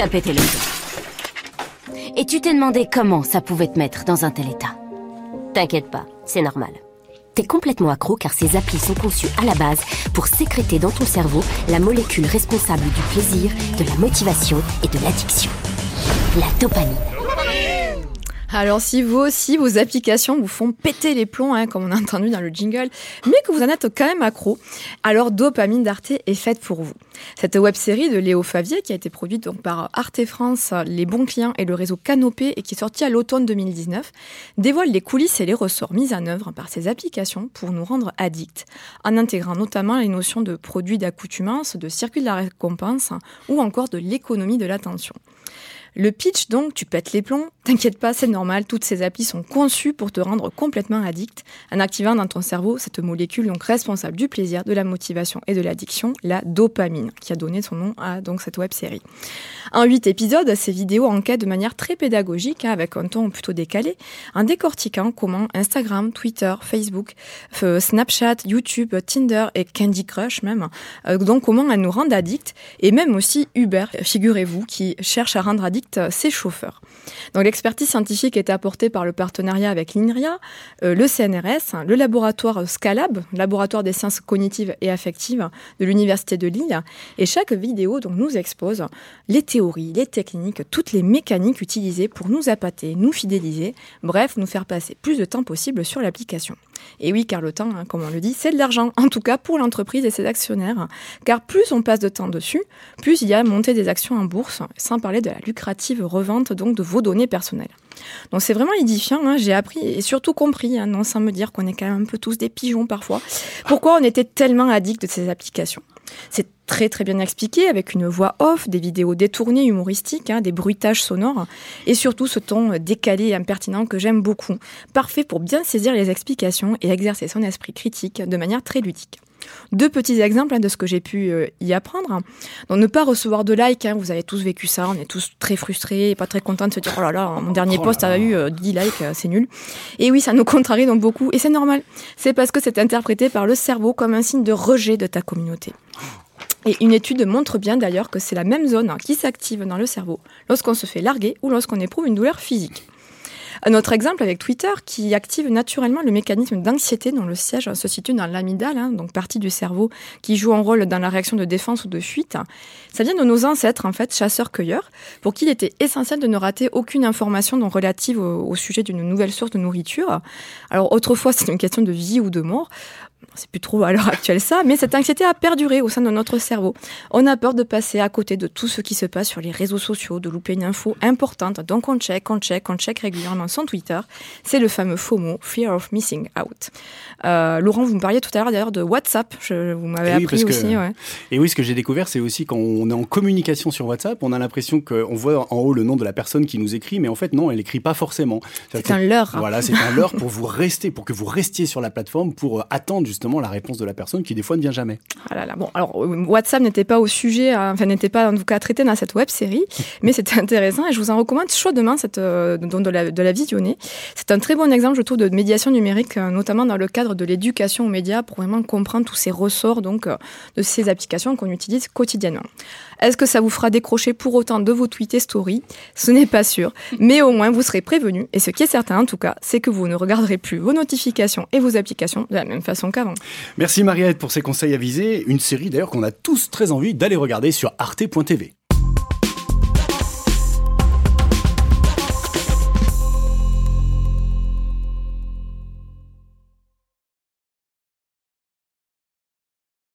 t'as pété le. Et tu t'es demandé comment ça pouvait te mettre dans un tel état. T'inquiète pas, c'est normal. T'es complètement accro car ces applis sont conçues à la base pour sécréter dans ton cerveau la molécule responsable du plaisir, de la motivation et de l'addiction. La dopamine. Alors si vous aussi, vos applications vous font péter les plombs, hein, comme on a entendu dans le jingle, mais que vous en êtes quand même accro, alors Dopamine d'Arte est faite pour vous. Cette web-série de Léo Favier, qui a été produite donc par Arte France, Les Bons Clients et le réseau Canopé, et qui est sortie à l'automne 2019, dévoile les coulisses et les ressorts mis en œuvre par ces applications pour nous rendre addicts, en intégrant notamment les notions de produits d'accoutumance, de circuit de la récompense ou encore de l'économie de l'attention. Le pitch, donc, tu pètes les plombs. T'inquiète pas, c'est normal. Toutes ces applis sont conçues pour te rendre complètement addict en activant dans ton cerveau cette molécule donc responsable du plaisir, de la motivation et de l'addiction, la dopamine, qui a donné son nom à donc cette web série. En huit épisodes, ces vidéos enquêtent de manière très pédagogique, hein, avec un ton plutôt décalé, en décortiquant comment Instagram, Twitter, Facebook, euh, Snapchat, YouTube, Tinder et Candy Crush même, euh, donc comment elles nous rendent addicts, et même aussi Uber, figurez-vous, qui cherche à rendre addicts ses euh, chauffeurs. Donc l'expertise scientifique est apportée par le partenariat avec l'INRIA, euh, le CNRS, le laboratoire Scalab, laboratoire des sciences cognitives et affectives de l'Université de Lille. Et chaque vidéo donc, nous expose les théories, les techniques, toutes les mécaniques utilisées pour nous appâter, nous fidéliser, bref, nous faire passer plus de temps possible sur l'application. Et oui, car le temps, hein, comme on le dit, c'est de l'argent, en tout cas pour l'entreprise et ses actionnaires. Car plus on passe de temps dessus, plus il y a monté des actions en bourse, sans parler de la lucrative revente donc de vos données personnelles. Donc c'est vraiment édifiant, hein. j'ai appris et surtout compris, hein, non sans me dire qu'on est quand même un peu tous des pigeons parfois, pourquoi on était tellement addicts de ces applications? C'est très très bien expliqué avec une voix off, des vidéos détournées humoristiques, hein, des bruitages sonores et surtout ce ton décalé et impertinent que j'aime beaucoup. Parfait pour bien saisir les explications et exercer son esprit critique de manière très ludique. Deux petits exemples hein, de ce que j'ai pu euh, y apprendre. Donc, ne pas recevoir de likes, hein, vous avez tous vécu ça, on est tous très frustrés et pas très contents de se dire oh là là, mon dernier oh post a eu 10 euh, likes, euh, c'est nul. Et oui, ça nous contrarie donc beaucoup et c'est normal. C'est parce que c'est interprété par le cerveau comme un signe de rejet de ta communauté. Et une étude montre bien d'ailleurs que c'est la même zone qui s'active dans le cerveau lorsqu'on se fait larguer ou lorsqu'on éprouve une douleur physique. Un autre exemple avec Twitter qui active naturellement le mécanisme d'anxiété dont le siège se situe dans l'amygdale, hein, donc partie du cerveau qui joue un rôle dans la réaction de défense ou de fuite. Ça vient de nos ancêtres, en fait, chasseurs-cueilleurs, pour qui il était essentiel de ne rater aucune information relative au, au sujet d'une nouvelle source de nourriture. Alors autrefois, c'est une question de vie ou de mort c'est plus trop à l'heure actuelle ça, mais cette anxiété a perduré au sein de notre cerveau. On a peur de passer à côté de tout ce qui se passe sur les réseaux sociaux, de louper une info importante, donc on check, on check, on check régulièrement son Twitter. C'est le fameux FOMO, Fear of Missing Out. Euh, Laurent, vous me parliez tout à l'heure d'ailleurs de WhatsApp, je, vous m'avez appris aussi. Ouais. Et oui, ce que j'ai découvert, c'est aussi quand on est en communication sur WhatsApp, on a l'impression qu'on voit en haut le nom de la personne qui nous écrit, mais en fait non, elle écrit pas forcément. C'est un leurre. Voilà, c'est un leurre pour vous rester, pour que vous restiez sur la plateforme, pour attendre justement la réponse de la personne qui des fois ne vient jamais. Ah là Bon, alors euh, WhatsApp n'était pas au sujet, hein, enfin n'était pas en tout cas traité dans cette web série, mais c'était intéressant et je vous en recommande chaudement cette, euh, de, la, de la visionner. C'est un très bon exemple, je trouve, de médiation numérique, euh, notamment dans le cadre de l'éducation aux médias, pour vraiment comprendre tous ces ressorts donc de ces applications qu'on utilise quotidiennement. Est-ce que ça vous fera décrocher pour autant de vos tweets et stories? Ce n'est pas sûr, mais au moins vous serez prévenu. Et ce qui est certain en tout cas, c'est que vous ne regarderez plus vos notifications et vos applications de la même façon qu'avant. Merci Mariette pour ces conseils avisés. Une série d'ailleurs qu'on a tous très envie d'aller regarder sur arte.tv.